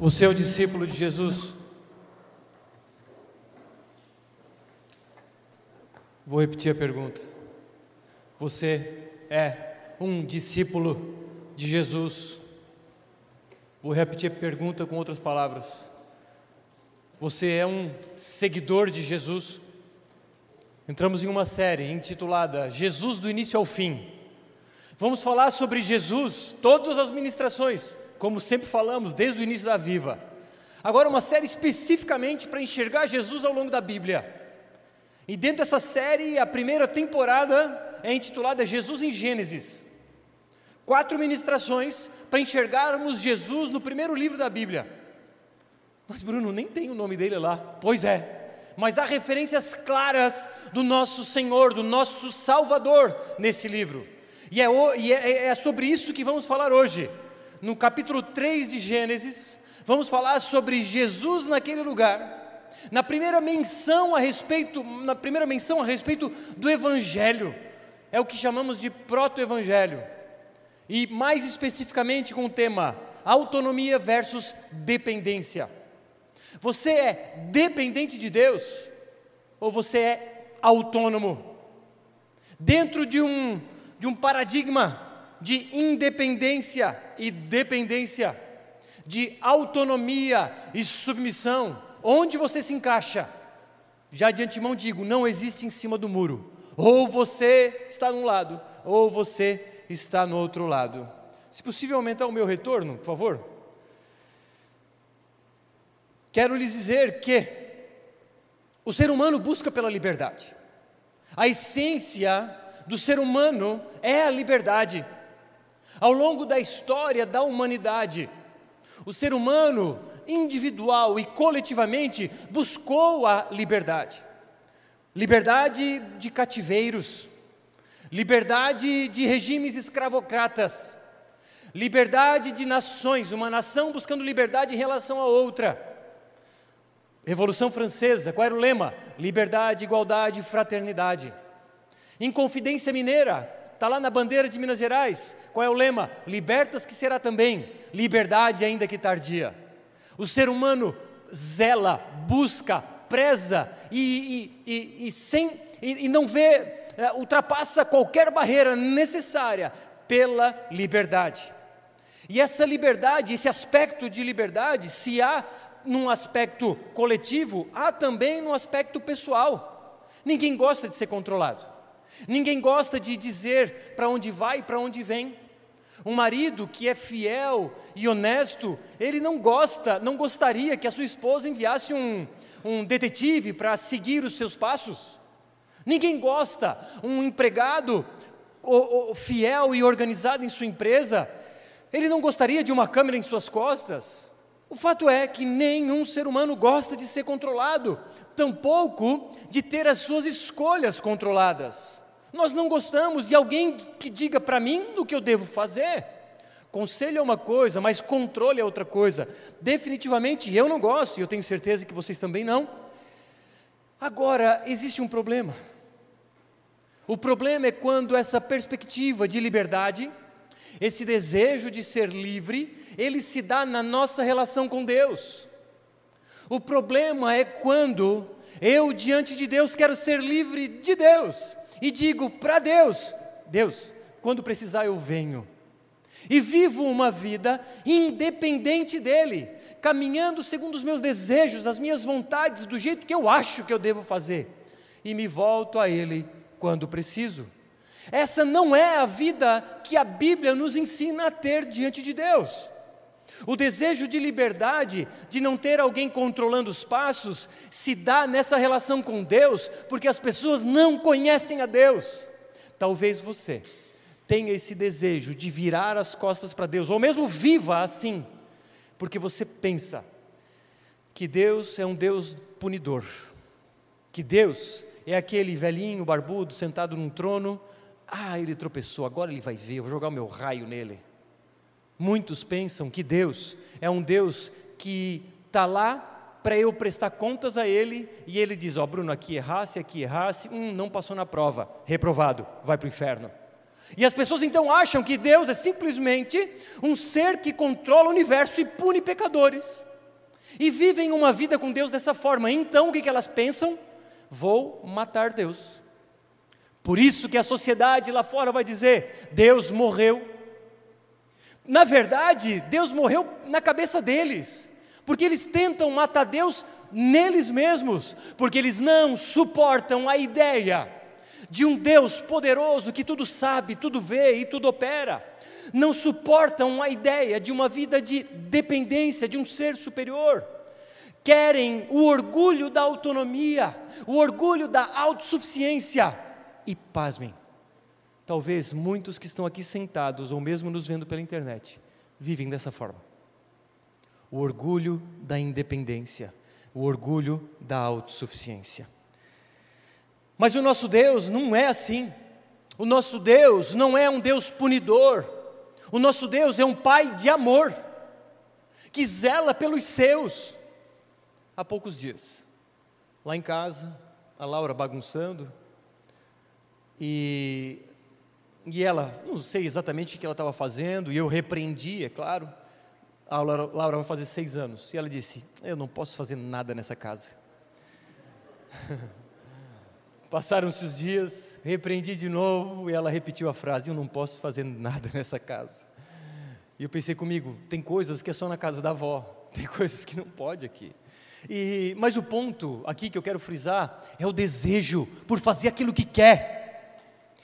Você é o discípulo de Jesus? Vou repetir a pergunta. Você é um discípulo de Jesus? Vou repetir a pergunta com outras palavras. Você é um seguidor de Jesus? Entramos em uma série intitulada Jesus do início ao fim. Vamos falar sobre Jesus, todas as ministrações, como sempre falamos desde o início da Viva. Agora, uma série especificamente para enxergar Jesus ao longo da Bíblia. E dentro dessa série, a primeira temporada é intitulada Jesus em Gênesis. Quatro ministrações para enxergarmos Jesus no primeiro livro da Bíblia. Mas, Bruno, nem tem o nome dele lá. Pois é, mas há referências claras do nosso Senhor, do nosso Salvador nesse livro. E, é, e é, é sobre isso que vamos falar hoje no capítulo 3 de Gênesis, vamos falar sobre Jesus naquele lugar. Na primeira menção a respeito, na primeira menção a respeito do evangelho, é o que chamamos de proto-evangelho. E mais especificamente com o tema autonomia versus dependência. Você é dependente de Deus ou você é autônomo? Dentro de um de um paradigma de independência e dependência, de autonomia e submissão. Onde você se encaixa? Já de antemão digo, não existe em cima do muro. Ou você está num lado, ou você está no outro lado. Se possível aumentar o meu retorno, por favor. Quero lhes dizer que o ser humano busca pela liberdade. A essência do ser humano é a liberdade. Ao longo da história da humanidade, o ser humano, individual e coletivamente, buscou a liberdade. Liberdade de cativeiros, liberdade de regimes escravocratas, liberdade de nações, uma nação buscando liberdade em relação a outra. Revolução Francesa, qual era o lema? Liberdade, igualdade, fraternidade. Inconfidência Mineira, está lá na bandeira de Minas Gerais. Qual é o lema? Libertas que será também, liberdade ainda que tardia. O ser humano zela, busca, preza e, e, e, e sem, e, não vê, é, ultrapassa qualquer barreira necessária pela liberdade. E essa liberdade, esse aspecto de liberdade, se há num aspecto coletivo, há também no aspecto pessoal. Ninguém gosta de ser controlado. Ninguém gosta de dizer para onde vai e para onde vem. Um marido que é fiel e honesto, ele não gosta, não gostaria que a sua esposa enviasse um, um detetive para seguir os seus passos. Ninguém gosta, um empregado fiel e organizado em sua empresa, ele não gostaria de uma câmera em suas costas. O fato é que nenhum ser humano gosta de ser controlado, tampouco de ter as suas escolhas controladas. Nós não gostamos de alguém que diga para mim o que eu devo fazer. Conselho é uma coisa, mas controle é outra coisa. Definitivamente eu não gosto, e eu tenho certeza que vocês também não. Agora, existe um problema. O problema é quando essa perspectiva de liberdade, esse desejo de ser livre, ele se dá na nossa relação com Deus. O problema é quando eu, diante de Deus, quero ser livre de Deus e digo para Deus: Deus, quando precisar eu venho. E vivo uma vida independente dEle, caminhando segundo os meus desejos, as minhas vontades, do jeito que eu acho que eu devo fazer. E me volto a Ele quando preciso. Essa não é a vida que a Bíblia nos ensina a ter diante de Deus. O desejo de liberdade, de não ter alguém controlando os passos, se dá nessa relação com Deus, porque as pessoas não conhecem a Deus. Talvez você tenha esse desejo de virar as costas para Deus, ou mesmo viva assim, porque você pensa que Deus é um Deus punidor, que Deus é aquele velhinho barbudo sentado num trono, ah, ele tropeçou, agora ele vai ver, eu vou jogar o meu raio nele. Muitos pensam que Deus é um Deus que está lá para eu prestar contas a Ele e Ele diz: Ó, oh, Bruno, aqui errasse, aqui errasse, hum, não passou na prova, reprovado, vai para o inferno. E as pessoas então acham que Deus é simplesmente um ser que controla o universo e pune pecadores. e vivem uma vida com Deus dessa forma. Então o que, que elas pensam? Vou matar Deus. Por isso que a sociedade lá fora vai dizer: Deus morreu. Na verdade, Deus morreu na cabeça deles, porque eles tentam matar Deus neles mesmos, porque eles não suportam a ideia de um Deus poderoso que tudo sabe, tudo vê e tudo opera. Não suportam a ideia de uma vida de dependência de um ser superior. Querem o orgulho da autonomia, o orgulho da autossuficiência. E pasmem, talvez muitos que estão aqui sentados ou mesmo nos vendo pela internet vivem dessa forma. O orgulho da independência, o orgulho da autossuficiência. Mas o nosso Deus não é assim. O nosso Deus não é um Deus punidor. O nosso Deus é um Pai de amor, que zela pelos seus. Há poucos dias, lá em casa, a Laura bagunçando, e, e ela, não sei exatamente o que ela estava fazendo, e eu repreendi, é claro. A Laura, Laura vai fazer seis anos, e ela disse: Eu não posso fazer nada nessa casa. Passaram-se os dias, repreendi de novo e ela repetiu a frase: Eu não posso fazer nada nessa casa. E eu pensei comigo: tem coisas que é só na casa da avó, tem coisas que não pode aqui. E, mas o ponto aqui que eu quero frisar é o desejo por fazer aquilo que quer.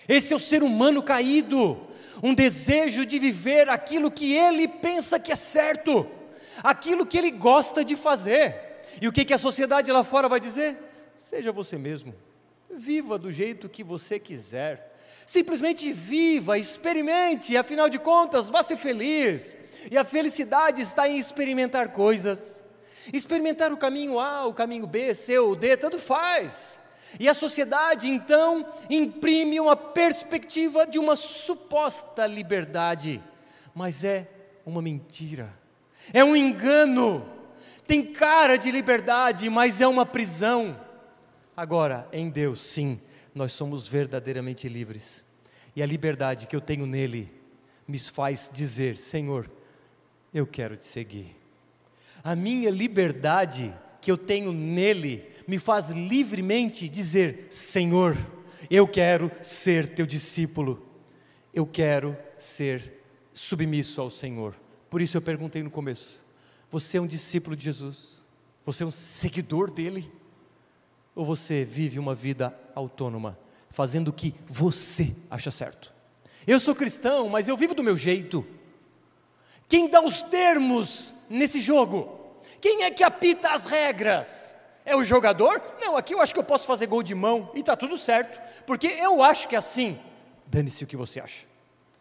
Esse é o ser humano caído, um desejo de viver aquilo que ele pensa que é certo, aquilo que ele gosta de fazer. E o que, que a sociedade lá fora vai dizer? Seja você mesmo. Viva do jeito que você quiser. Simplesmente viva, experimente, afinal de contas, vá ser feliz. E a felicidade está em experimentar coisas. Experimentar o caminho A, o caminho B, C ou D, tanto faz. E a sociedade, então, imprime uma perspectiva de uma suposta liberdade, mas é uma mentira, é um engano. Tem cara de liberdade, mas é uma prisão. Agora, em Deus, sim, nós somos verdadeiramente livres. E a liberdade que eu tenho nele me faz dizer: Senhor, eu quero te seguir. A minha liberdade que eu tenho nele me faz livremente dizer: Senhor, eu quero ser teu discípulo. Eu quero ser submisso ao Senhor. Por isso eu perguntei no começo: Você é um discípulo de Jesus? Você é um seguidor dele? Ou você vive uma vida autônoma, fazendo o que você acha certo? Eu sou cristão, mas eu vivo do meu jeito. Quem dá os termos nesse jogo? Quem é que apita as regras? É o jogador? Não, aqui eu acho que eu posso fazer gol de mão e está tudo certo, porque eu acho que é assim. Dane-se o que você acha.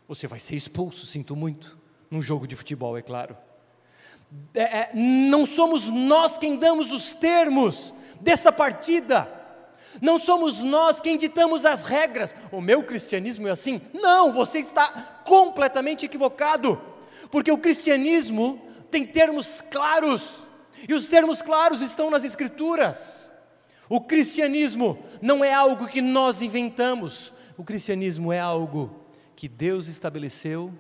Você vai ser expulso, sinto muito, num jogo de futebol, é claro. É, é, não somos nós quem damos os termos, desta partida. Não somos nós quem ditamos as regras. O meu cristianismo é assim. Não, você está completamente equivocado. Porque o cristianismo tem termos claros. E os termos claros estão nas Escrituras. O cristianismo não é algo que nós inventamos. O cristianismo é algo que Deus estabeleceu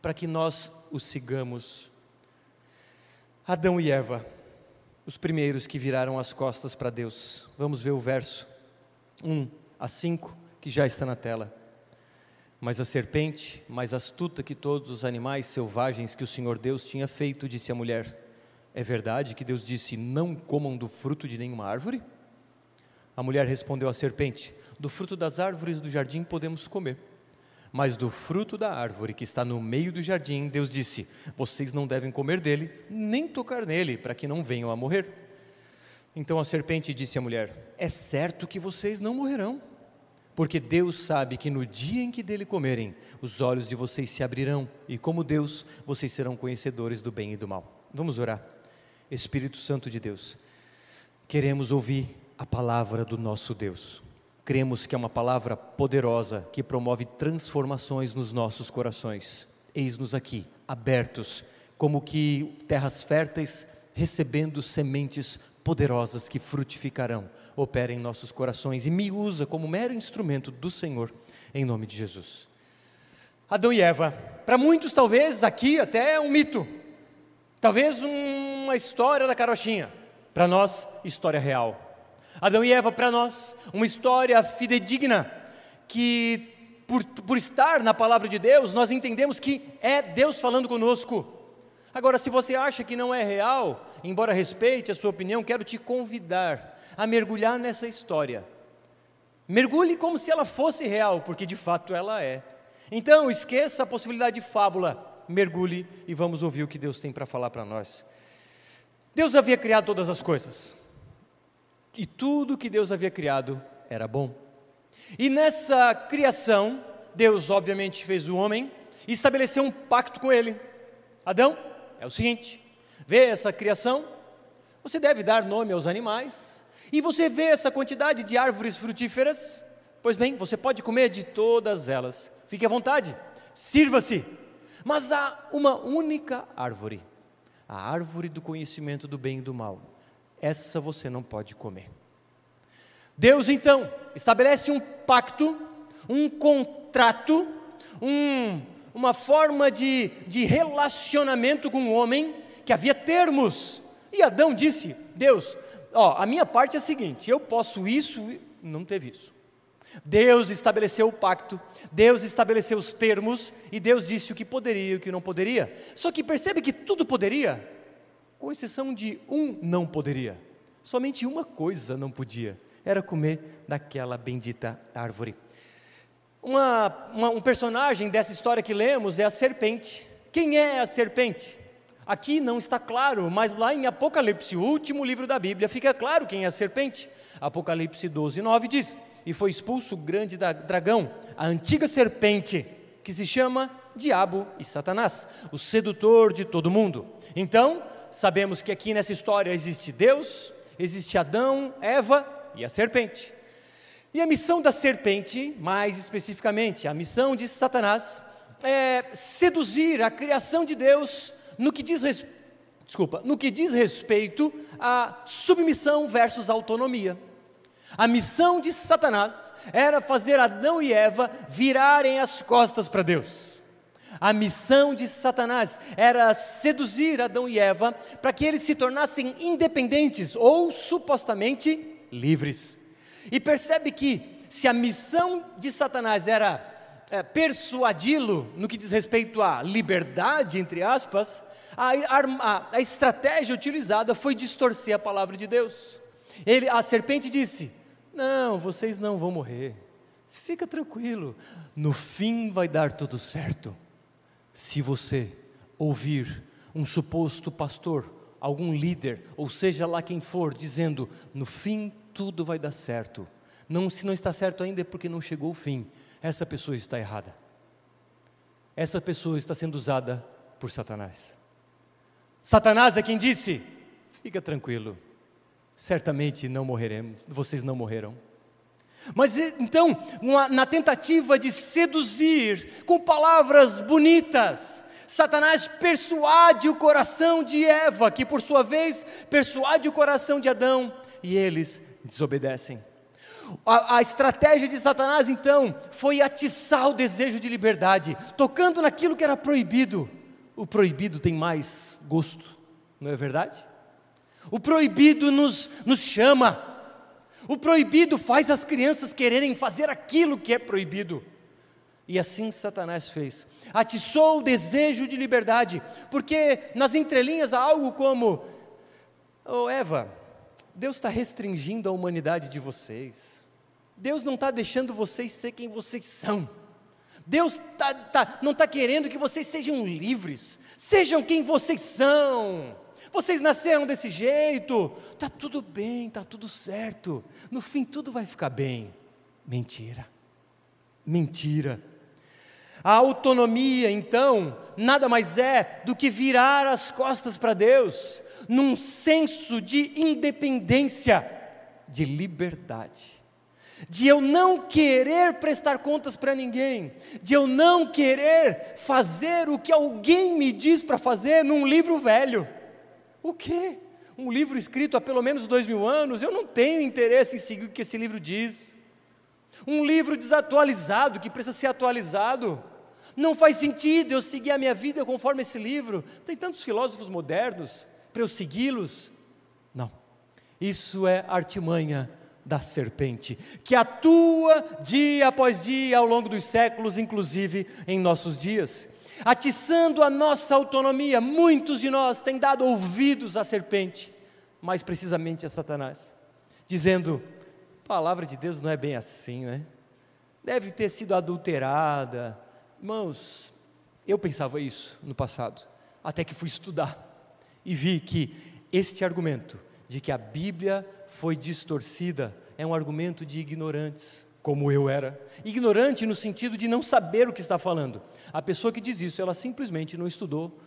para que nós o sigamos. Adão e Eva os primeiros que viraram as costas para Deus. Vamos ver o verso 1 a 5, que já está na tela. Mas a serpente, mais astuta que todos os animais selvagens que o Senhor Deus tinha feito, disse a mulher: É verdade que Deus disse: Não comam do fruto de nenhuma árvore? A mulher respondeu à serpente: Do fruto das árvores do jardim podemos comer. Mas do fruto da árvore que está no meio do jardim, Deus disse: Vocês não devem comer dele, nem tocar nele, para que não venham a morrer. Então a serpente disse à mulher: É certo que vocês não morrerão, porque Deus sabe que no dia em que dele comerem, os olhos de vocês se abrirão, e como Deus, vocês serão conhecedores do bem e do mal. Vamos orar. Espírito Santo de Deus, queremos ouvir a palavra do nosso Deus. Cremos que é uma palavra poderosa que promove transformações nos nossos corações. Eis-nos aqui, abertos, como que terras férteis, recebendo sementes poderosas que frutificarão. Opera em nossos corações e me usa como mero instrumento do Senhor, em nome de Jesus. Adão e Eva, para muitos talvez aqui até é um mito. Talvez uma história da carochinha, para nós, história real. Adão e Eva, para nós, uma história fidedigna, que por, por estar na palavra de Deus, nós entendemos que é Deus falando conosco. Agora, se você acha que não é real, embora respeite a sua opinião, quero te convidar a mergulhar nessa história. Mergulhe como se ela fosse real, porque de fato ela é. Então, esqueça a possibilidade de fábula, mergulhe e vamos ouvir o que Deus tem para falar para nós. Deus havia criado todas as coisas, e tudo que Deus havia criado era bom. E nessa criação, Deus obviamente fez o homem e estabeleceu um pacto com ele. Adão, é o seguinte: vê essa criação, você deve dar nome aos animais, e você vê essa quantidade de árvores frutíferas, pois bem, você pode comer de todas elas, fique à vontade, sirva-se, mas há uma única árvore, a árvore do conhecimento do bem e do mal, essa você não pode comer. Deus então estabelece um pacto, um contrato, um, uma forma de, de relacionamento com o homem que havia termos. E Adão disse: Deus, ó, a minha parte é a seguinte: eu posso isso, não teve isso. Deus estabeleceu o pacto, Deus estabeleceu os termos e Deus disse o que poderia e o que não poderia. Só que percebe que tudo poderia, com exceção de um não poderia. Somente uma coisa não podia era comer daquela bendita árvore. Uma, uma, um personagem dessa história que lemos é a serpente. Quem é a serpente? Aqui não está claro, mas lá em Apocalipse, o último livro da Bíblia, fica claro quem é a serpente. Apocalipse 12, 9 diz: E foi expulso o grande dragão, a antiga serpente, que se chama Diabo e Satanás, o sedutor de todo mundo. Então, sabemos que aqui nessa história existe Deus, existe Adão, Eva e a serpente. E a missão da serpente, mais especificamente, a missão de Satanás, é seduzir a criação de Deus no que diz, res... Desculpa, no que diz respeito à submissão versus autonomia. A missão de Satanás era fazer Adão e Eva virarem as costas para Deus. A missão de Satanás era seduzir Adão e Eva para que eles se tornassem independentes ou supostamente livres. E percebe que, se a missão de Satanás era é, persuadi-lo no que diz respeito à liberdade, entre aspas, a, a, a, estratégia utilizada foi distorcer a palavra de Deus. Ele, a serpente disse: Não, vocês não vão morrer, fica tranquilo, no fim vai dar tudo certo. Se você ouvir um suposto pastor algum líder, ou seja lá quem for, dizendo: no fim tudo vai dar certo. Não, se não está certo ainda é porque não chegou o fim. Essa pessoa está errada. Essa pessoa está sendo usada por Satanás. Satanás é quem disse: fica tranquilo, certamente não morreremos, vocês não morrerão. Mas então, uma, na tentativa de seduzir com palavras bonitas, Satanás persuade o coração de Eva, que por sua vez persuade o coração de Adão, e eles desobedecem. A, a, estratégia de Satanás então foi atiçar o desejo de liberdade, tocando naquilo que era proibido. O proibido tem mais gosto, não é verdade? O proibido nos, nos chama, o proibido faz as crianças quererem fazer aquilo que é proibido. E assim Satanás fez. Atiçou o desejo de liberdade, porque nas entrelinhas há algo como: Oh Eva, Deus está restringindo a humanidade de vocês. Deus não está deixando vocês ser quem vocês são. Deus tá, tá, não está querendo que vocês sejam livres. Sejam quem vocês são. Vocês nasceram desse jeito. Está tudo bem, está tudo certo. No fim, tudo vai ficar bem. Mentira. Mentira. A autonomia, então, nada mais é do que virar as costas para Deus, num senso de independência, de liberdade, de eu não querer prestar contas para ninguém, de eu não querer fazer o que alguém me diz para fazer num livro velho. O quê? Um livro escrito há pelo menos dois mil anos, eu não tenho interesse em seguir o que esse livro diz. Um livro desatualizado que precisa ser atualizado. Não faz sentido eu seguir a minha vida conforme esse livro. Tem tantos filósofos modernos para eu segui-los. Não. Isso é artimanha da serpente, que atua dia após dia ao longo dos séculos, inclusive em nossos dias. Atiçando a nossa autonomia, muitos de nós têm dado ouvidos à serpente, mais precisamente a Satanás, dizendo: palavra de Deus não é bem assim, né? Deve ter sido adulterada. Irmãos, eu pensava isso no passado, até que fui estudar e vi que este argumento de que a Bíblia foi distorcida é um argumento de ignorantes, como eu era. Ignorante no sentido de não saber o que está falando. A pessoa que diz isso, ela simplesmente não estudou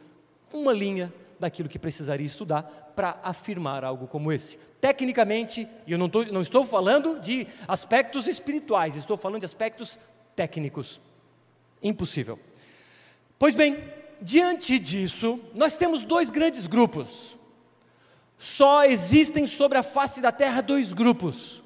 uma linha daquilo que precisaria estudar para afirmar algo como esse. Tecnicamente, e eu não, tô, não estou falando de aspectos espirituais, estou falando de aspectos técnicos. Impossível. Pois bem, diante disso, nós temos dois grandes grupos só existem sobre a face da terra dois grupos: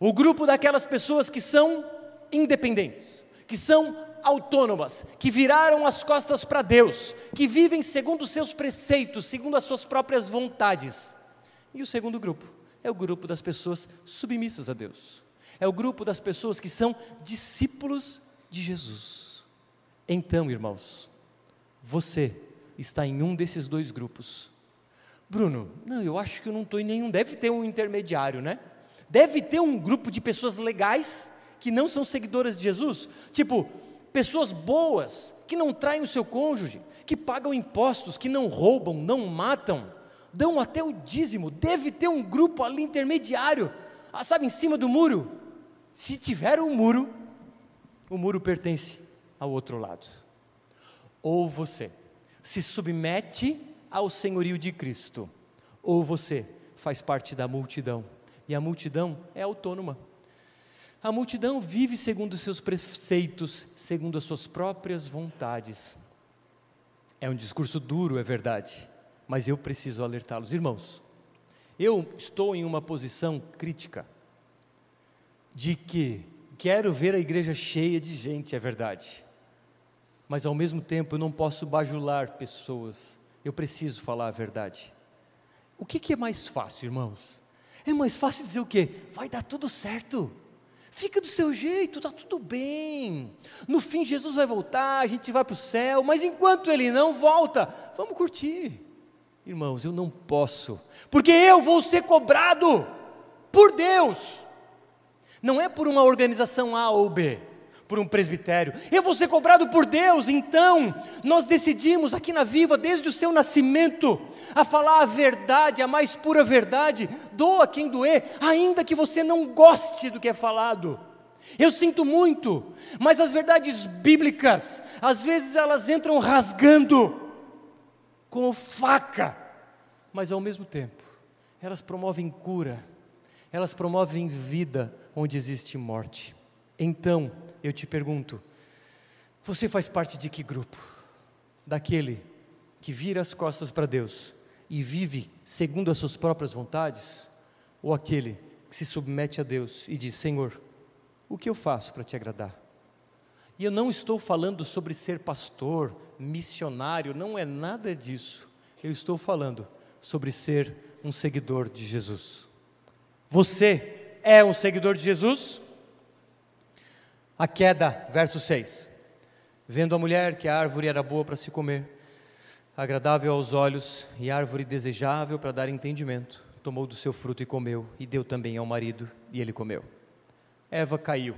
o grupo daquelas pessoas que são independentes, que são autônomas, que viraram as costas para Deus, que vivem segundo os seus preceitos, segundo as suas próprias vontades. E o segundo grupo é o grupo das pessoas submissas a Deus. É o grupo das pessoas que são discípulos de Jesus. Então, irmãos, você está em um desses dois grupos Bruno, não, eu acho que eu não estou em nenhum. Deve ter um intermediário, né? Deve ter um grupo de pessoas legais que não são seguidoras de Jesus. Tipo, pessoas boas, que não traem o seu cônjuge, que pagam impostos, que não roubam, não matam, dão até o dízimo. Deve ter um grupo ali intermediário, ah, sabe, em cima do muro. Se tiver um muro, o muro pertence ao outro lado. Ou você se submete ao senhorio de Cristo, ou você faz parte da multidão, e a multidão é autônoma. A multidão vive segundo seus preceitos, segundo as suas próprias vontades. É um discurso duro, é verdade, mas eu preciso alertá-los. Irmãos, eu estou em uma posição crítica de que quero ver a igreja cheia de gente, é verdade, mas ao mesmo tempo eu não posso bajular pessoas eu preciso falar a verdade. O que, que é mais fácil, irmãos? É mais fácil dizer o quê? Vai dar tudo certo. Fica do seu jeito, está tudo bem. No fim, Jesus vai voltar, a gente vai para o céu, mas enquanto ele não volta, vamos curtir. Irmãos, eu não posso, porque eu vou ser cobrado por Deus, não é por uma organização A ou B por um presbitério, eu vou ser cobrado por Deus. Então, nós decidimos aqui na Viva, desde o seu nascimento, a falar a verdade, a mais pura verdade, doa quem doer, ainda que você não goste do que é falado. Eu sinto muito, mas as verdades bíblicas, às vezes elas entram rasgando, como faca, mas ao mesmo tempo, elas promovem cura, elas promovem vida onde existe morte. Então, eu te pergunto: você faz parte de que grupo? Daquele que vira as costas para Deus e vive segundo as suas próprias vontades? Ou aquele que se submete a Deus e diz: Senhor, o que eu faço para te agradar? E eu não estou falando sobre ser pastor, missionário, não é nada disso. Eu estou falando sobre ser um seguidor de Jesus. Você é um seguidor de Jesus? A queda, verso 6. Vendo a mulher que a árvore era boa para se comer, agradável aos olhos e árvore desejável para dar entendimento, tomou do seu fruto e comeu, e deu também ao marido, e ele comeu. Eva caiu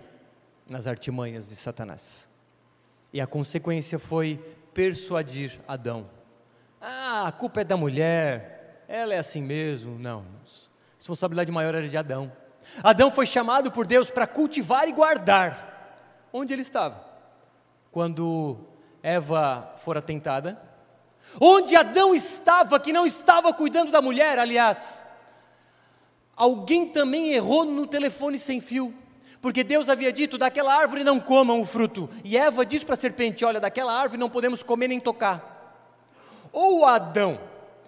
nas artimanhas de Satanás. E a consequência foi persuadir Adão. Ah, a culpa é da mulher, ela é assim mesmo. Não, a responsabilidade maior era de Adão. Adão foi chamado por Deus para cultivar e guardar onde ele estava quando Eva fora tentada, onde Adão estava, que não estava cuidando da mulher, aliás. Alguém também errou no telefone sem fio, porque Deus havia dito: daquela árvore não comam o fruto, e Eva disse para a serpente: olha, daquela árvore não podemos comer nem tocar. Ou Adão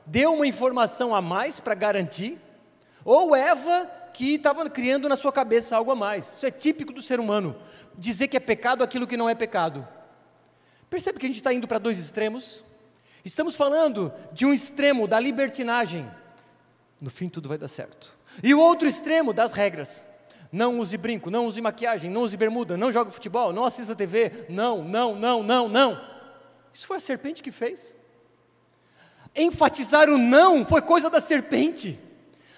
deu uma informação a mais para garantir, ou Eva que estava criando na sua cabeça algo a mais. Isso é típico do ser humano. Dizer que é pecado aquilo que não é pecado. Percebe que a gente está indo para dois extremos? Estamos falando de um extremo da libertinagem, no fim tudo vai dar certo, e o outro extremo das regras. Não use brinco, não use maquiagem, não use bermuda, não jogue futebol, não assista TV, não, não, não, não, não. Isso foi a serpente que fez. Enfatizar o não foi coisa da serpente.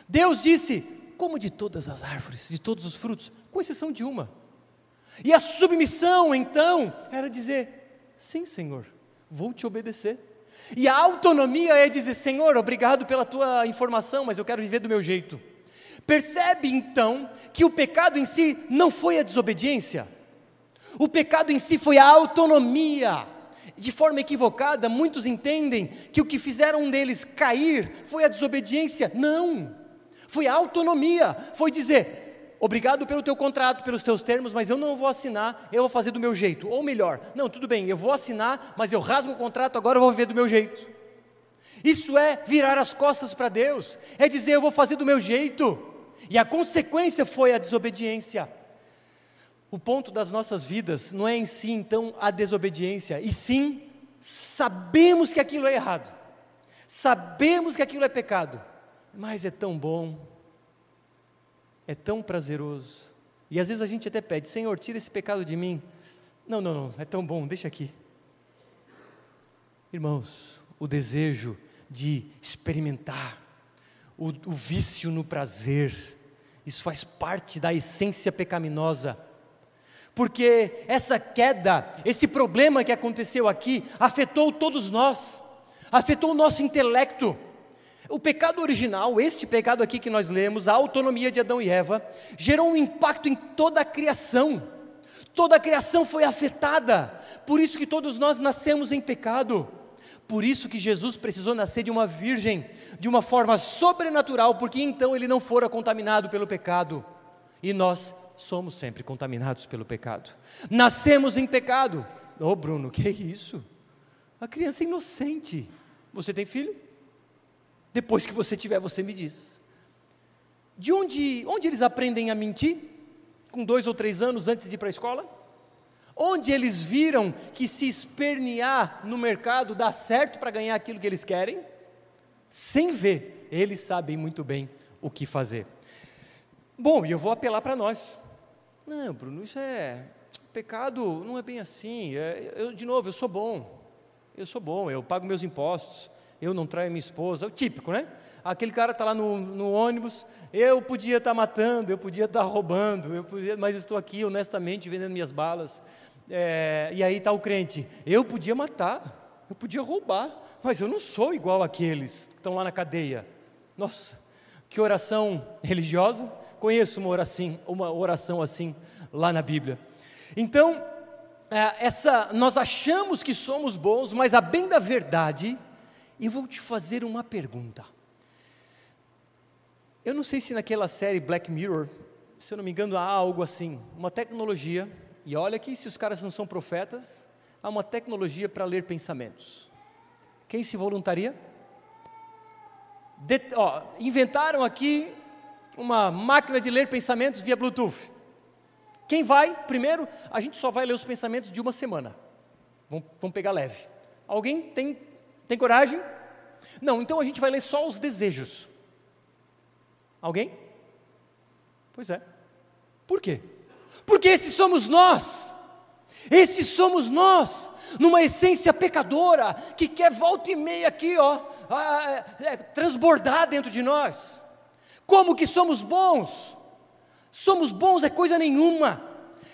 Deus disse: como de todas as árvores, de todos os frutos, com exceção de uma. E a submissão, então, era dizer: sim, Senhor, vou te obedecer. E a autonomia é dizer: Senhor, obrigado pela tua informação, mas eu quero viver do meu jeito. Percebe então que o pecado em si não foi a desobediência, o pecado em si foi a autonomia. De forma equivocada, muitos entendem que o que fizeram deles cair foi a desobediência. Não, foi autonomia, foi dizer: obrigado pelo teu contrato, pelos teus termos, mas eu não vou assinar, eu vou fazer do meu jeito. Ou melhor, não, tudo bem, eu vou assinar, mas eu rasgo o contrato, agora eu vou viver do meu jeito. Isso é virar as costas para Deus, é dizer eu vou fazer do meu jeito. E a consequência foi a desobediência. O ponto das nossas vidas não é em si então a desobediência, e sim sabemos que aquilo é errado. Sabemos que aquilo é pecado, mas é tão bom é tão prazeroso. E às vezes a gente até pede: Senhor, tira esse pecado de mim. Não, não, não, é tão bom, deixa aqui. Irmãos, o desejo de experimentar, o, o vício no prazer, isso faz parte da essência pecaminosa. Porque essa queda, esse problema que aconteceu aqui, afetou todos nós, afetou o nosso intelecto, o pecado original, este pecado aqui que nós lemos, a autonomia de Adão e Eva, gerou um impacto em toda a criação. Toda a criação foi afetada. Por isso que todos nós nascemos em pecado. Por isso que Jesus precisou nascer de uma virgem, de uma forma sobrenatural, porque então ele não fora contaminado pelo pecado. E nós somos sempre contaminados pelo pecado. Nascemos em pecado. Ô oh, Bruno, que é isso? A criança é inocente. Você tem filho? Depois que você tiver, você me diz. De onde, onde eles aprendem a mentir? Com dois ou três anos antes de ir para a escola? Onde eles viram que se espernear no mercado dá certo para ganhar aquilo que eles querem? Sem ver, eles sabem muito bem o que fazer. Bom, e eu vou apelar para nós. Não, Bruno, isso é. Pecado não é bem assim. É, eu, de novo, eu sou bom. Eu sou bom, eu pago meus impostos eu não traio minha esposa, o típico, né? Aquele cara está lá no, no, ônibus, eu podia estar tá matando, eu podia estar tá roubando, eu podia, mas estou aqui honestamente vendendo minhas balas. É, e aí está o crente, eu podia matar, eu podia roubar, mas eu não sou igual àqueles que estão lá na cadeia. Nossa, que oração religiosa! Conheço uma oração, uma oração assim lá na Bíblia. Então, é, essa, nós achamos que somos bons, mas a bem da verdade e vou te fazer uma pergunta. Eu não sei se naquela série Black Mirror, se eu não me engano, há algo assim, uma tecnologia, e olha que se os caras não são profetas, há uma tecnologia para ler pensamentos. Quem se voluntaria? Ó, inventaram aqui uma máquina de ler pensamentos via Bluetooth. Quem vai? Primeiro, a gente só vai ler os pensamentos de uma semana. Vamos pegar leve. Alguém tem tem coragem? Não, então a gente vai ler só os desejos. Alguém? Pois é. Por quê? Porque esses somos nós. Esses somos nós, numa essência pecadora, que quer volta e meia aqui, ó, é, é, transbordar dentro de nós. Como que somos bons? Somos bons é coisa nenhuma,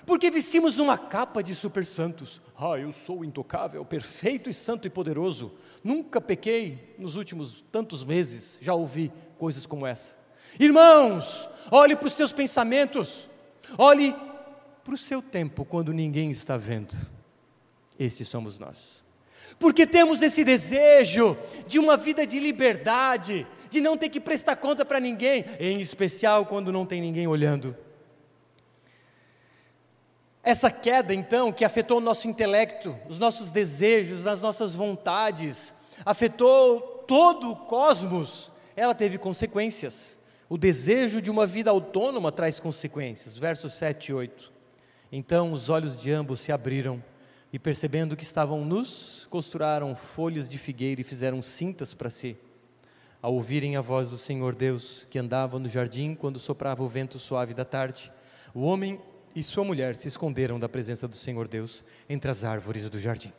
porque vestimos uma capa de super santos. Ah, eu sou intocável, perfeito e santo e poderoso. Nunca pequei nos últimos tantos meses, já ouvi coisas como essa. Irmãos, olhe para os seus pensamentos, olhe para o seu tempo quando ninguém está vendo. Esses somos nós. Porque temos esse desejo de uma vida de liberdade, de não ter que prestar conta para ninguém, em especial quando não tem ninguém olhando. Essa queda, então, que afetou o nosso intelecto, os nossos desejos, as nossas vontades, afetou todo o cosmos, ela teve consequências. O desejo de uma vida autônoma traz consequências. Versos 7 e 8. Então os olhos de ambos se abriram, E percebendo que estavam nus, costuraram folhas de figueira e fizeram cintas para si. Ao ouvirem a voz do Senhor Deus, que andava no jardim quando soprava o vento suave da tarde, o homem e sua mulher se esconderam da presença do Senhor Deus entre as árvores do jardim.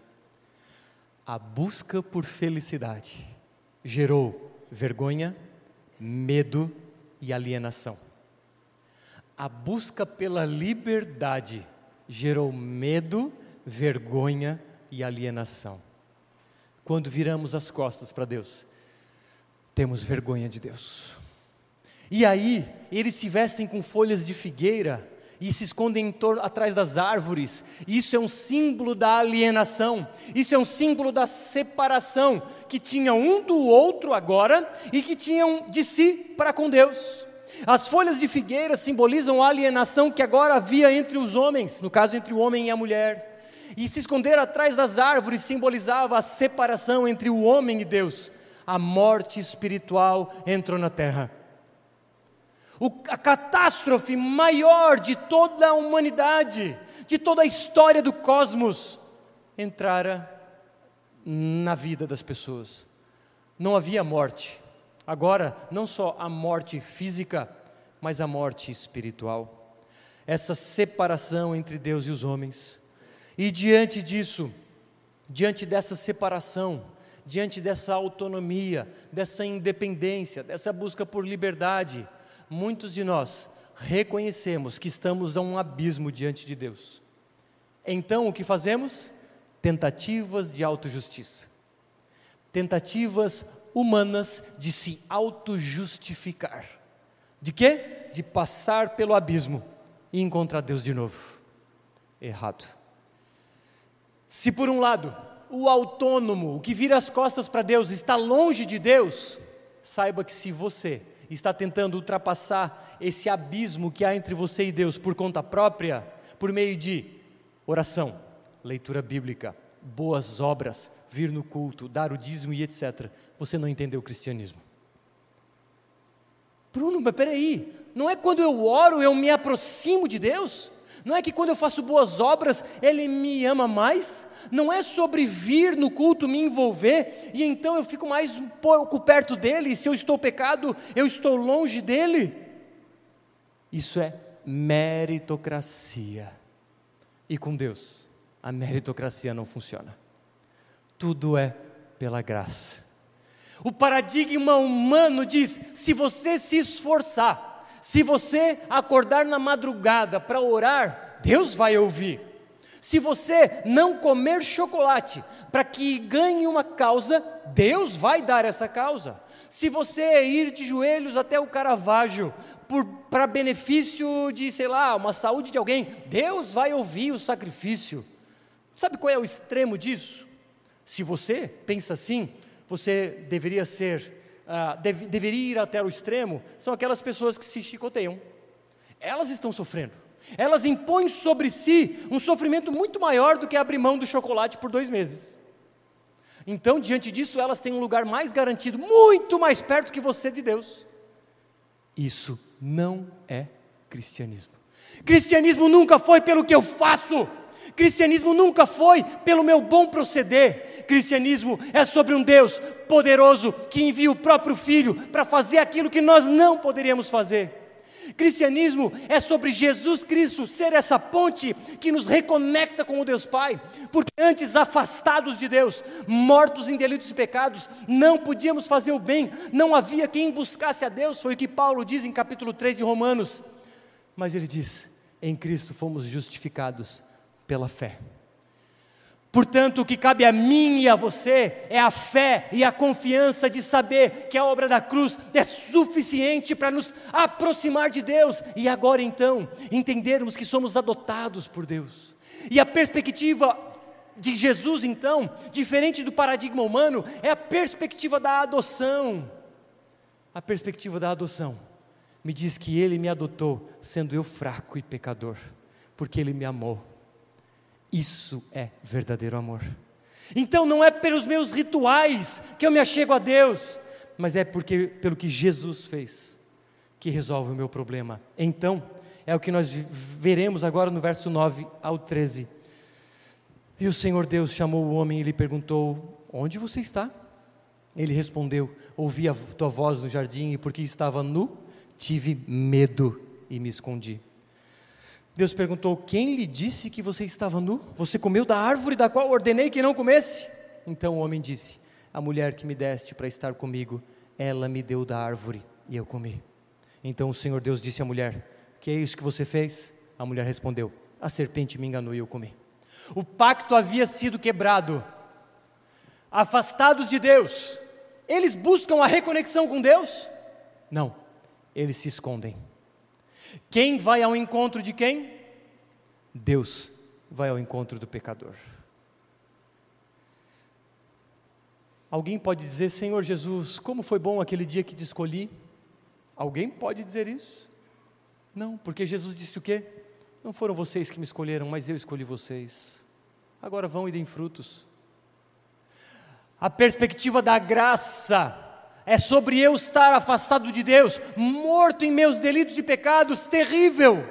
A busca por felicidade gerou vergonha, medo e alienação. A busca pela liberdade gerou medo, vergonha e alienação. Quando viramos as costas para Deus, temos vergonha de Deus. E aí, eles se vestem com folhas de figueira e se escondem torno, atrás das árvores. Isso é um símbolo da alienação, isso é um símbolo da separação que tinha um do outro agora e que tinham de si para com Deus. As folhas de figueira simbolizam a alienação que agora havia entre os homens, no caso entre o homem e a mulher. E se esconder atrás das árvores simbolizava a separação entre o homem e Deus. A morte espiritual entrou na terra. A catástrofe maior de toda a humanidade, de toda a história do cosmos, entrara na vida das pessoas. Não havia morte. Agora, não só a morte física, mas a morte espiritual. Essa separação entre Deus e os homens. E diante disso, diante dessa separação, diante dessa autonomia, dessa independência, dessa busca por liberdade, muitos de nós reconhecemos que estamos a um abismo diante de Deus. Então o que fazemos? Tentativas de autojustiça. Tentativas humanas de se autojustificar. De quê? De passar pelo abismo e encontrar Deus de novo. Errado. Se por um lado o autônomo, o que vira as costas para Deus, está longe de Deus, saiba que se você está tentando ultrapassar esse abismo que há entre você e Deus por conta própria, por meio de oração, leitura bíblica, boas obras, vir no culto, dar o dízimo e etc., você não entendeu o cristianismo. Bruno, mas peraí, não é quando eu oro eu me aproximo de Deus? Não é que quando eu faço boas obras Ele me ama mais? Não é sobre vir no culto me envolver e então eu fico mais um pouco perto dele, se eu estou pecado, eu estou longe dele? Isso é meritocracia. E com Deus, a meritocracia não funciona. Tudo é pela graça. O paradigma humano diz: se você se esforçar, se você acordar na madrugada para orar, Deus vai ouvir. Se você não comer chocolate para que ganhe uma causa, Deus vai dar essa causa. Se você ir de joelhos até o Caravaggio para benefício de, sei lá, uma saúde de alguém, Deus vai ouvir o sacrifício. Sabe qual é o extremo disso? Se você pensa assim, você deveria ser, uh, deve, deveria ir até o extremo, são aquelas pessoas que se chicoteiam. Elas estão sofrendo. Elas impõem sobre si um sofrimento muito maior do que abrir mão do chocolate por dois meses. Então, diante disso, elas têm um lugar mais garantido, muito mais perto que você de Deus. Isso não é cristianismo. Cristianismo nunca foi pelo que eu faço. Cristianismo nunca foi pelo meu bom proceder. Cristianismo é sobre um Deus poderoso que envia o próprio Filho para fazer aquilo que nós não poderíamos fazer. Cristianismo é sobre Jesus Cristo ser essa ponte que nos reconecta com o Deus Pai, porque antes afastados de Deus, mortos em delitos e pecados, não podíamos fazer o bem, não havia quem buscasse a Deus, foi o que Paulo diz em capítulo 3 de Romanos. Mas ele diz: em Cristo fomos justificados pela fé. Portanto, o que cabe a mim e a você é a fé e a confiança de saber que a obra da cruz é suficiente para nos aproximar de Deus e agora então entendermos que somos adotados por Deus. E a perspectiva de Jesus, então, diferente do paradigma humano, é a perspectiva da adoção. A perspectiva da adoção me diz que Ele me adotou, sendo eu fraco e pecador, porque Ele me amou isso é verdadeiro amor. Então não é pelos meus rituais que eu me achego a Deus, mas é porque pelo que Jesus fez que resolve o meu problema. Então, é o que nós veremos agora no verso 9 ao 13. E o Senhor Deus chamou o homem e lhe perguntou: Onde você está? Ele respondeu: Ouvi a tua voz no jardim e porque estava nu, tive medo e me escondi. Deus perguntou: Quem lhe disse que você estava nu? Você comeu da árvore da qual ordenei que não comesse? Então o homem disse: A mulher que me deste para estar comigo, ela me deu da árvore e eu comi. Então o Senhor Deus disse à mulher: Que é isso que você fez? A mulher respondeu: A serpente me enganou e eu comi. O pacto havia sido quebrado. Afastados de Deus, eles buscam a reconexão com Deus? Não, eles se escondem. Quem vai ao encontro de quem? Deus vai ao encontro do pecador. Alguém pode dizer, Senhor Jesus, como foi bom aquele dia que te escolhi? Alguém pode dizer isso? Não, porque Jesus disse o quê? Não foram vocês que me escolheram, mas eu escolhi vocês. Agora vão e deem frutos. A perspectiva da graça é sobre eu estar afastado de Deus, morto em meus delitos e pecados, terrível.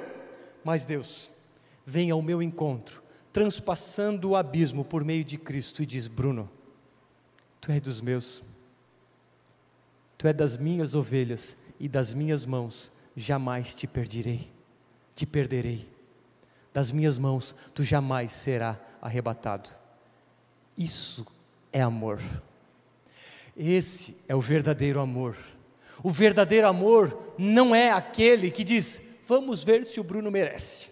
Mas Deus vem ao meu encontro, transpassando o abismo por meio de Cristo e diz: Bruno, tu és dos meus, tu és das minhas ovelhas e das minhas mãos jamais te perderei, te perderei. Das minhas mãos tu jamais será arrebatado. Isso é amor. Esse é o verdadeiro amor. O verdadeiro amor não é aquele que diz: vamos ver se o Bruno merece.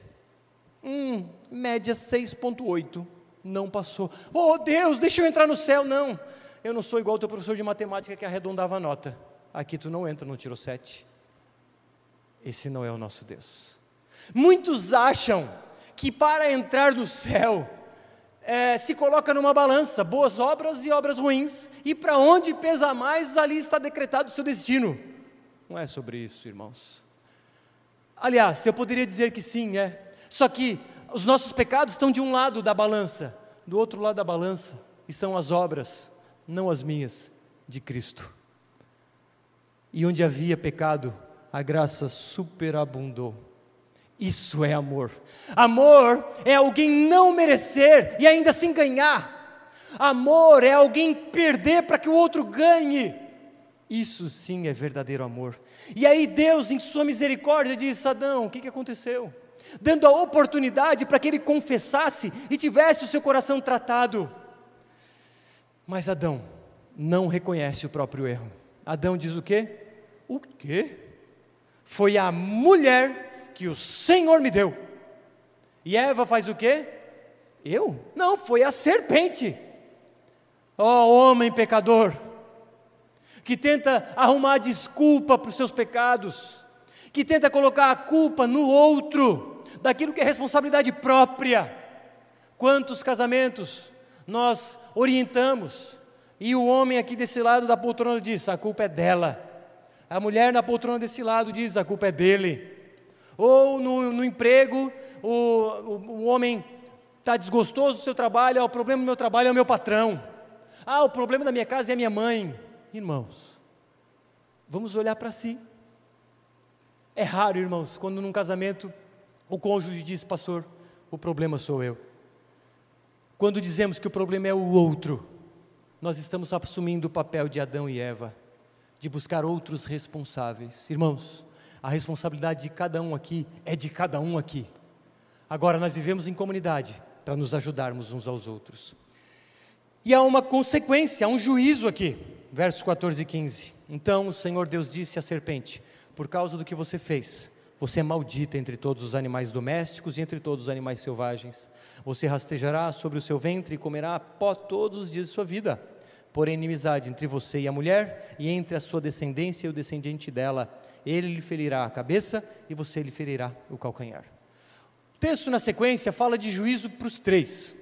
Hum, média 6,8, não passou. Oh Deus, deixa eu entrar no céu. Não, eu não sou igual ao teu professor de matemática que arredondava a nota. Aqui tu não entra, não tirou 7. Esse não é o nosso Deus. Muitos acham que para entrar no céu, é, se coloca numa balança, boas obras e obras ruins, e para onde pesa mais, ali está decretado o seu destino. Não é sobre isso, irmãos. Aliás, eu poderia dizer que sim, é. Só que os nossos pecados estão de um lado da balança, do outro lado da balança estão as obras, não as minhas, de Cristo. E onde havia pecado, a graça superabundou. Isso é amor. Amor é alguém não merecer e ainda assim ganhar. Amor é alguém perder para que o outro ganhe. Isso sim é verdadeiro amor. E aí Deus, em sua misericórdia, diz: Adão, o que, que aconteceu? Dando a oportunidade para que ele confessasse e tivesse o seu coração tratado. Mas Adão não reconhece o próprio erro. Adão diz o quê? O quê? Foi a mulher que o Senhor me deu. E Eva faz o quê? Eu? Não, foi a serpente. Ó oh, homem pecador, que tenta arrumar desculpa para os seus pecados, que tenta colocar a culpa no outro, daquilo que é responsabilidade própria. Quantos casamentos nós orientamos e o homem aqui desse lado da poltrona diz: a culpa é dela. A mulher na poltrona desse lado diz: a culpa é dele. Ou no, no emprego, o, o, o homem está desgostoso do seu trabalho, ah, o problema do meu trabalho é o meu patrão. Ah, o problema da minha casa é a minha mãe. Irmãos, vamos olhar para si. É raro, irmãos, quando num casamento o cônjuge diz, pastor, o problema sou eu. Quando dizemos que o problema é o outro, nós estamos assumindo o papel de Adão e Eva, de buscar outros responsáveis. Irmãos, a responsabilidade de cada um aqui é de cada um aqui. Agora, nós vivemos em comunidade para nos ajudarmos uns aos outros. E há uma consequência, há um juízo aqui, versos 14 e 15. Então o Senhor Deus disse à serpente: Por causa do que você fez, você é maldita entre todos os animais domésticos e entre todos os animais selvagens. Você rastejará sobre o seu ventre e comerá pó todos os dias de sua vida. Porém, inimizade entre você e a mulher, e entre a sua descendência e o descendente dela ele lhe ferirá a cabeça e você lhe ferirá o calcanhar. O texto na sequência fala de juízo para os três: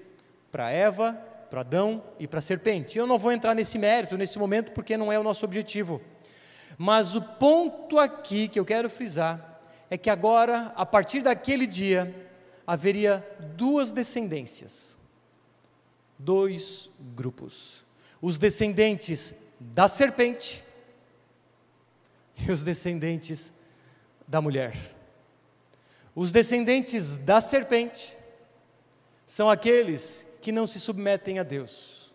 para Eva, para Adão e para a serpente. Eu não vou entrar nesse mérito nesse momento porque não é o nosso objetivo. Mas o ponto aqui que eu quero frisar é que agora, a partir daquele dia, haveria duas descendências, dois grupos: os descendentes da serpente e os descendentes da mulher. Os descendentes da serpente são aqueles que não se submetem a Deus.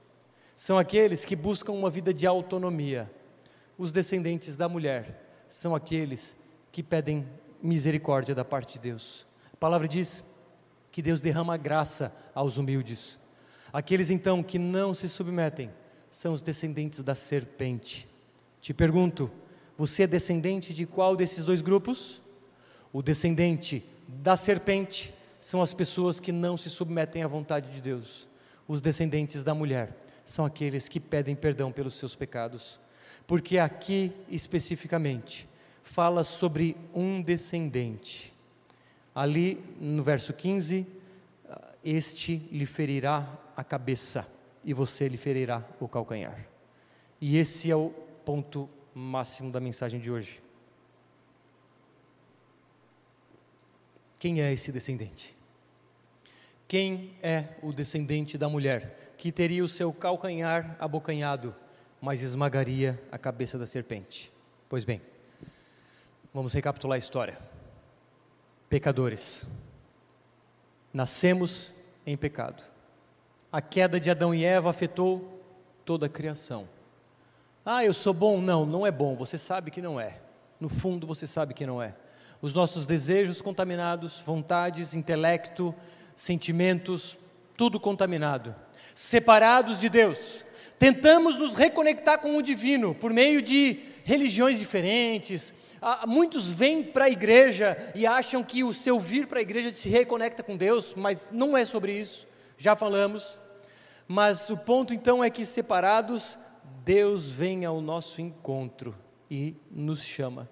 São aqueles que buscam uma vida de autonomia. Os descendentes da mulher são aqueles que pedem misericórdia da parte de Deus. A palavra diz que Deus derrama graça aos humildes. Aqueles então que não se submetem são os descendentes da serpente. Te pergunto, você é descendente de qual desses dois grupos? O descendente da serpente são as pessoas que não se submetem à vontade de Deus. Os descendentes da mulher são aqueles que pedem perdão pelos seus pecados. Porque aqui especificamente fala sobre um descendente. Ali no verso 15, este lhe ferirá a cabeça e você lhe ferirá o calcanhar. E esse é o ponto máximo da mensagem de hoje. Quem é esse descendente? Quem é o descendente da mulher que teria o seu calcanhar abocanhado, mas esmagaria a cabeça da serpente? Pois bem, vamos recapitular a história. Pecadores. Nascemos em pecado. A queda de Adão e Eva afetou toda a criação. Ah, eu sou bom? Não, não é bom. Você sabe que não é. No fundo, você sabe que não é. Os nossos desejos contaminados, vontades, intelecto, sentimentos, tudo contaminado, separados de Deus. Tentamos nos reconectar com o divino por meio de religiões diferentes. Ah, muitos vêm para a igreja e acham que o seu vir para a igreja se reconecta com Deus, mas não é sobre isso, já falamos. Mas o ponto então é que separados, Deus vem ao nosso encontro e nos chama.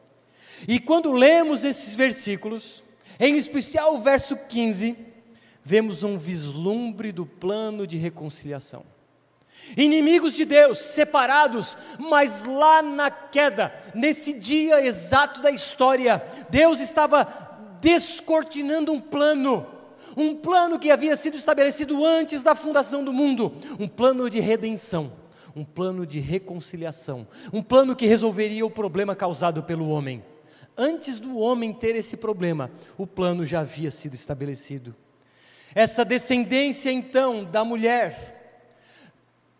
E quando lemos esses versículos, em especial o verso 15, vemos um vislumbre do plano de reconciliação. Inimigos de Deus, separados, mas lá na queda, nesse dia exato da história, Deus estava descortinando um plano, um plano que havia sido estabelecido antes da fundação do mundo, um plano de redenção, um plano de reconciliação, um plano que resolveria o problema causado pelo homem. Antes do homem ter esse problema, o plano já havia sido estabelecido. Essa descendência então da mulher,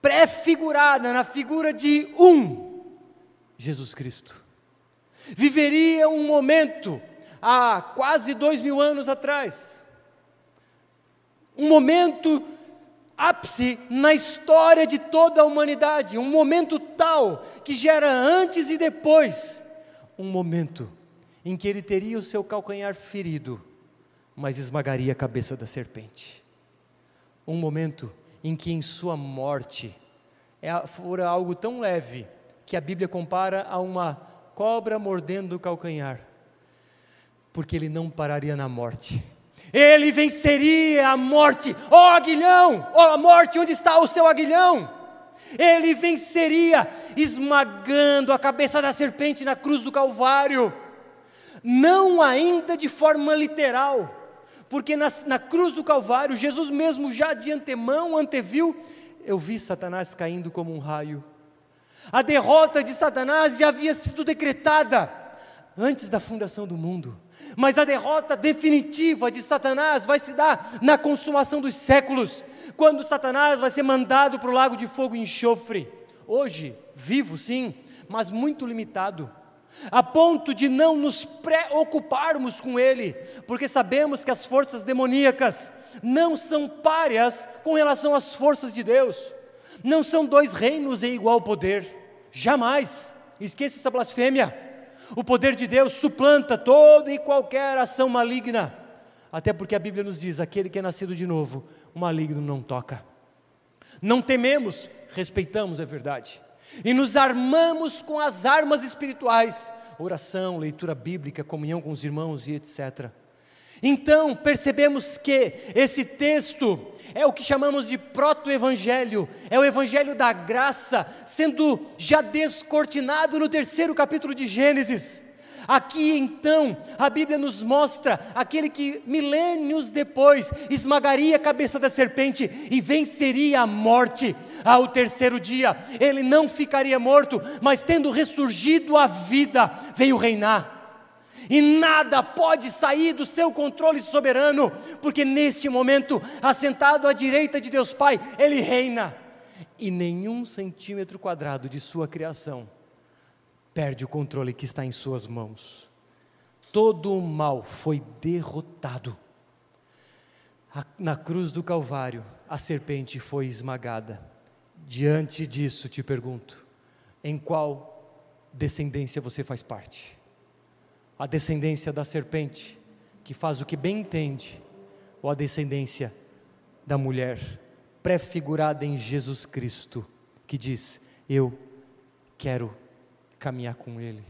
prefigurada na figura de um, Jesus Cristo, viveria um momento há quase dois mil anos atrás, um momento ápice na história de toda a humanidade, um momento tal que gera antes e depois, um momento em que ele teria o seu calcanhar ferido mas esmagaria a cabeça da serpente. Um momento em que em sua morte é, fora algo tão leve que a Bíblia compara a uma cobra mordendo o calcanhar, porque ele não pararia na morte. Ele venceria a morte. Ó oh, aguilhão! Ó oh, morte, onde está o seu aguilhão? Ele venceria esmagando a cabeça da serpente na cruz do Calvário. Não ainda de forma literal, porque na, na cruz do Calvário, Jesus mesmo já de antemão anteviu, eu vi Satanás caindo como um raio. A derrota de Satanás já havia sido decretada antes da fundação do mundo. Mas a derrota definitiva de Satanás vai se dar na consumação dos séculos, quando Satanás vai ser mandado para o lago de fogo e enxofre. Hoje, vivo sim, mas muito limitado a ponto de não nos preocuparmos com ele, porque sabemos que as forças demoníacas não são páreas com relação às forças de Deus, não são dois reinos em igual poder, jamais, esqueça essa blasfêmia. O poder de Deus suplanta toda e qualquer ação maligna, até porque a Bíblia nos diz: aquele que é nascido de novo, o maligno não toca. Não tememos, respeitamos, é verdade e nos armamos com as armas espirituais, oração, leitura bíblica, comunhão com os irmãos e etc. Então, percebemos que esse texto é o que chamamos de proto-evangelho, é o evangelho da graça, sendo já descortinado no terceiro capítulo de Gênesis. Aqui então, a Bíblia nos mostra aquele que milênios depois esmagaria a cabeça da serpente e venceria a morte. Ao terceiro dia, ele não ficaria morto, mas tendo ressurgido à vida, veio reinar. E nada pode sair do seu controle soberano, porque neste momento, assentado à direita de Deus Pai, Ele reina. E nenhum centímetro quadrado de sua criação perde o controle que está em Suas mãos. Todo o mal foi derrotado. Na cruz do Calvário, a serpente foi esmagada. Diante disso, te pergunto: em qual descendência você faz parte? A descendência da serpente, que faz o que bem entende, ou a descendência da mulher, prefigurada em Jesus Cristo, que diz: Eu quero caminhar com Ele,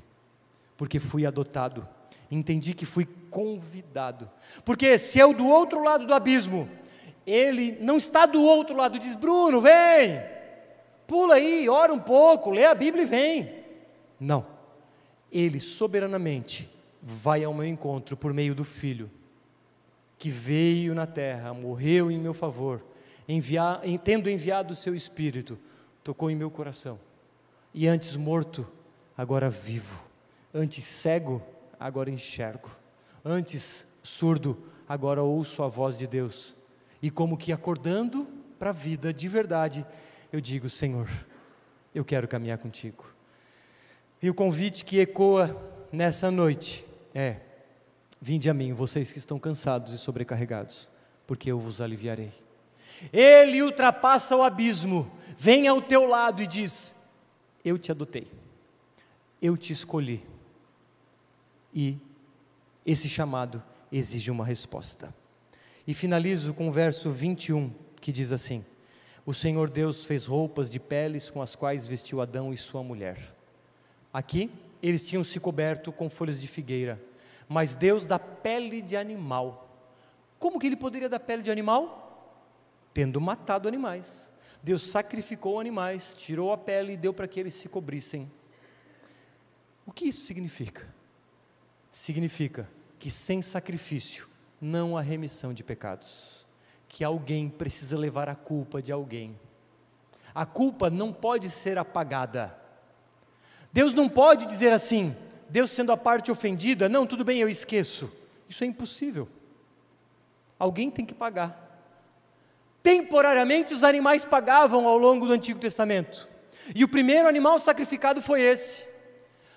porque fui adotado entendi que fui convidado. Porque se eu do outro lado do abismo, ele não está do outro lado, diz: Bruno, vem, pula aí, ora um pouco, lê a Bíblia e vem. Não, ele soberanamente vai ao meu encontro por meio do Filho, que veio na terra, morreu em meu favor, enviar, tendo enviado o seu Espírito, tocou em meu coração, e antes morto, agora vivo, antes cego, agora enxergo. Antes surdo, agora ouço a voz de Deus. E como que acordando para a vida de verdade, eu digo: Senhor, eu quero caminhar contigo. E o convite que ecoa nessa noite é: Vinde a mim, vocês que estão cansados e sobrecarregados, porque eu vos aliviarei. Ele ultrapassa o abismo, vem ao teu lado e diz: Eu te adotei, eu te escolhi, e esse chamado exige uma resposta. E finalizo com o verso 21, que diz assim: O Senhor Deus fez roupas de peles com as quais vestiu Adão e sua mulher. Aqui, eles tinham se coberto com folhas de figueira, mas Deus dá pele de animal. Como que ele poderia dar pele de animal? Tendo matado animais. Deus sacrificou animais, tirou a pele e deu para que eles se cobrissem. O que isso significa? significa que sem sacrifício não há remissão de pecados, que alguém precisa levar a culpa de alguém. A culpa não pode ser apagada. Deus não pode dizer assim, Deus sendo a parte ofendida, não, tudo bem, eu esqueço. Isso é impossível. Alguém tem que pagar. Temporariamente os animais pagavam ao longo do Antigo Testamento. E o primeiro animal sacrificado foi esse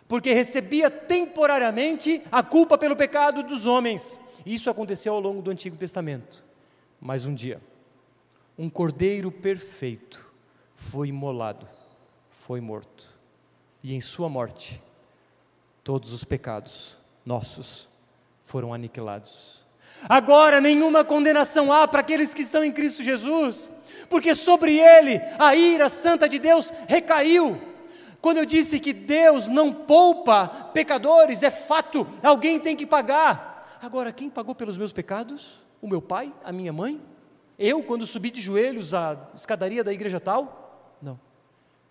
porque recebia temporariamente a culpa pelo pecado dos homens. Isso aconteceu ao longo do Antigo Testamento. Mas um dia, um cordeiro perfeito foi imolado, foi morto, e em sua morte, todos os pecados nossos foram aniquilados. Agora nenhuma condenação há para aqueles que estão em Cristo Jesus, porque sobre ele a ira santa de Deus recaiu. Quando eu disse que Deus não poupa pecadores, é fato, alguém tem que pagar. Agora, quem pagou pelos meus pecados? O meu pai? A minha mãe? Eu, quando subi de joelhos à escadaria da igreja tal? Não.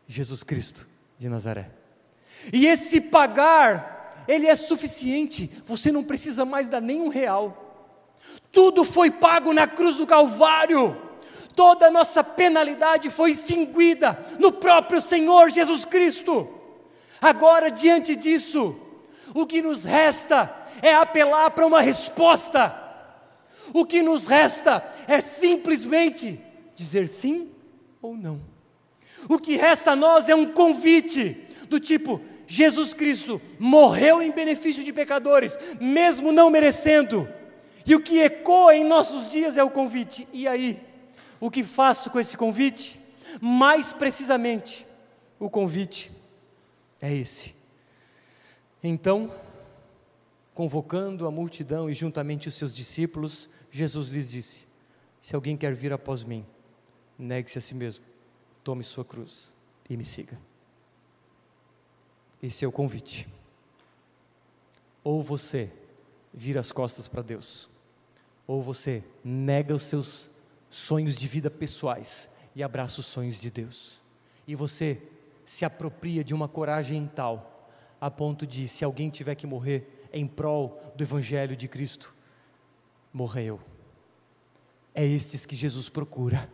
Jesus Cristo de Nazaré. E esse pagar, ele é suficiente, você não precisa mais dar nenhum real. Tudo foi pago na cruz do Calvário toda a nossa penalidade foi extinguida no próprio Senhor Jesus Cristo. Agora, diante disso, o que nos resta é apelar para uma resposta. O que nos resta é simplesmente dizer sim ou não. O que resta a nós é um convite do tipo: Jesus Cristo morreu em benefício de pecadores, mesmo não merecendo. E o que ecoa em nossos dias é o convite: e aí? O que faço com esse convite? Mais precisamente, o convite é esse. Então, convocando a multidão e juntamente os seus discípulos, Jesus lhes disse: Se alguém quer vir após mim, negue-se a si mesmo, tome sua cruz e me siga. Esse é o convite. Ou você vira as costas para Deus, ou você nega os seus sonhos de vida pessoais e abraça os sonhos de Deus. E você se apropria de uma coragem tal, a ponto de, se alguém tiver que morrer em prol do Evangelho de Cristo, morra eu. É estes que Jesus procura.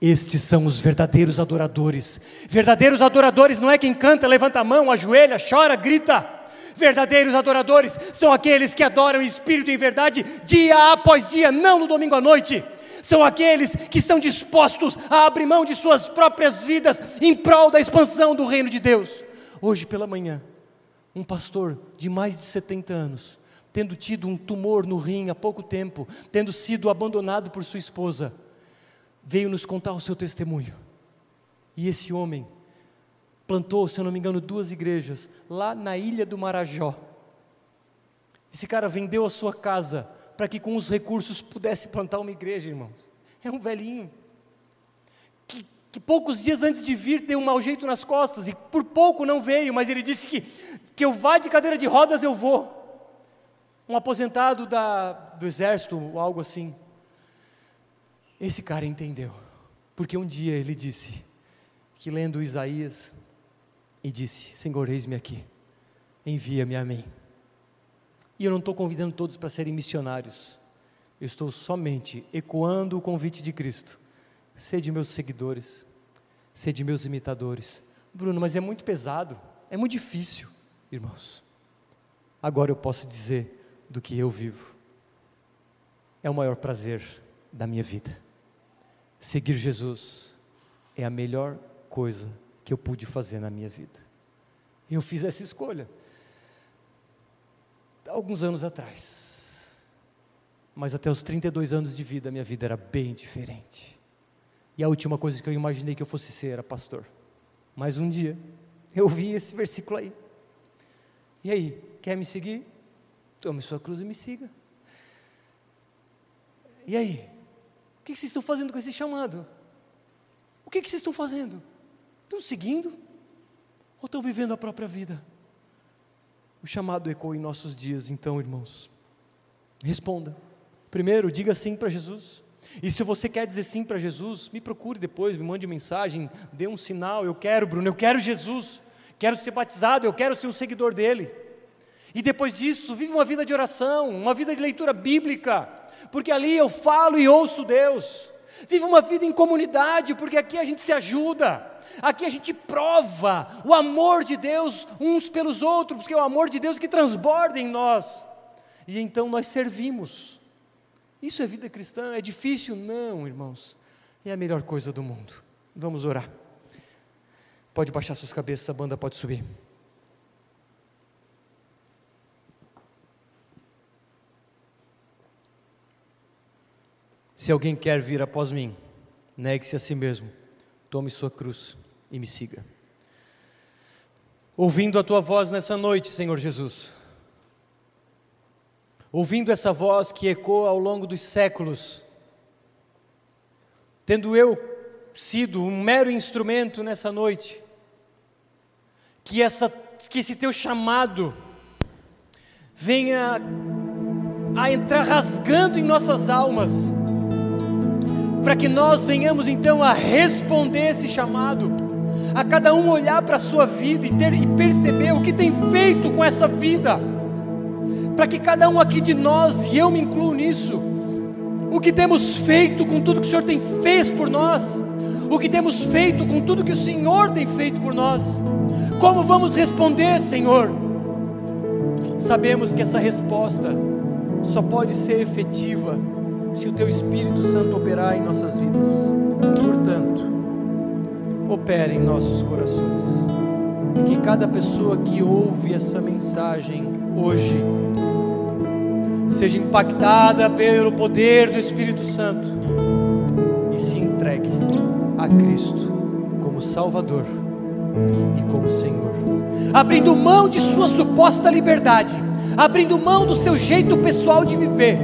Estes são os verdadeiros adoradores. Verdadeiros adoradores não é quem canta, levanta a mão, ajoelha, chora, grita. Verdadeiros adoradores são aqueles que adoram em espírito em verdade, dia após dia, não no domingo à noite. São aqueles que estão dispostos a abrir mão de suas próprias vidas em prol da expansão do reino de Deus. Hoje pela manhã, um pastor de mais de 70 anos, tendo tido um tumor no rim há pouco tempo, tendo sido abandonado por sua esposa, veio nos contar o seu testemunho. E esse homem plantou, se eu não me engano, duas igrejas lá na ilha do Marajó. Esse cara vendeu a sua casa para que com os recursos pudesse plantar uma igreja, irmãos. É um velhinho que, que, poucos dias antes de vir deu um mau jeito nas costas e por pouco não veio, mas ele disse que, que eu vá de cadeira de rodas eu vou. Um aposentado da, do exército, ou algo assim. Esse cara entendeu, porque um dia ele disse que lendo Isaías, e disse: Senhor, eis-me aqui, envia-me a mim. E eu não estou convidando todos para serem missionários, eu estou somente ecoando o convite de Cristo. Sede meus seguidores, sede meus imitadores. Bruno, mas é muito pesado, é muito difícil, irmãos. Agora eu posso dizer do que eu vivo. É o maior prazer da minha vida. Seguir Jesus é a melhor coisa que eu pude fazer na minha vida. Eu fiz essa escolha alguns anos atrás. Mas até os 32 anos de vida, minha vida era bem diferente. E a última coisa que eu imaginei que eu fosse ser era pastor. Mas um dia, eu vi esse versículo aí. E aí, quer me seguir? Tome sua cruz e me siga. E aí? O que vocês estão fazendo com esse chamado? O que vocês estão fazendo? Estão seguindo? Ou estão vivendo a própria vida? O chamado ecoa em nossos dias, então, irmãos. Responda. Primeiro, diga sim para Jesus. E se você quer dizer sim para Jesus, me procure depois, me mande mensagem, dê um sinal. Eu quero, Bruno, eu quero Jesus. Quero ser batizado, eu quero ser um seguidor dele. E depois disso, vive uma vida de oração, uma vida de leitura bíblica, porque ali eu falo e ouço Deus. Vive uma vida em comunidade, porque aqui a gente se ajuda. Aqui a gente prova o amor de Deus uns pelos outros, porque é o amor de Deus que transborda em nós. E então nós servimos. Isso é vida cristã? É difícil? Não, irmãos. É a melhor coisa do mundo. Vamos orar. Pode baixar suas cabeças, a banda pode subir. Se alguém quer vir após mim, negue-se a si mesmo, tome sua cruz e me siga. Ouvindo a tua voz nessa noite, Senhor Jesus, ouvindo essa voz que ecoa ao longo dos séculos, tendo eu sido um mero instrumento nessa noite, que, essa, que esse teu chamado venha a entrar rasgando em nossas almas, para que nós venhamos então a responder esse chamado a cada um olhar para a sua vida e, ter, e perceber o que tem feito com essa vida, para que cada um aqui de nós, e eu me incluo nisso, o que temos feito com tudo que o Senhor tem fez por nós, o que temos feito com tudo que o Senhor tem feito por nós, como vamos responder, Senhor? Sabemos que essa resposta só pode ser efetiva se o Teu Espírito Santo operar em nossas vidas. Portanto, opere em nossos corações. Que cada pessoa que ouve essa mensagem hoje seja impactada pelo poder do Espírito Santo e se entregue a Cristo como Salvador e como Senhor, abrindo mão de sua suposta liberdade, abrindo mão do seu jeito pessoal de viver,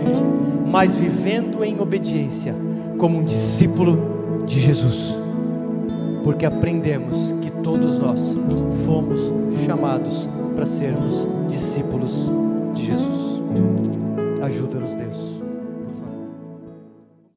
mas vivendo em obediência como um discípulo de Jesus porque aprendemos que todos nós fomos chamados para sermos discípulos de Jesus. Ajuda-nos, Deus.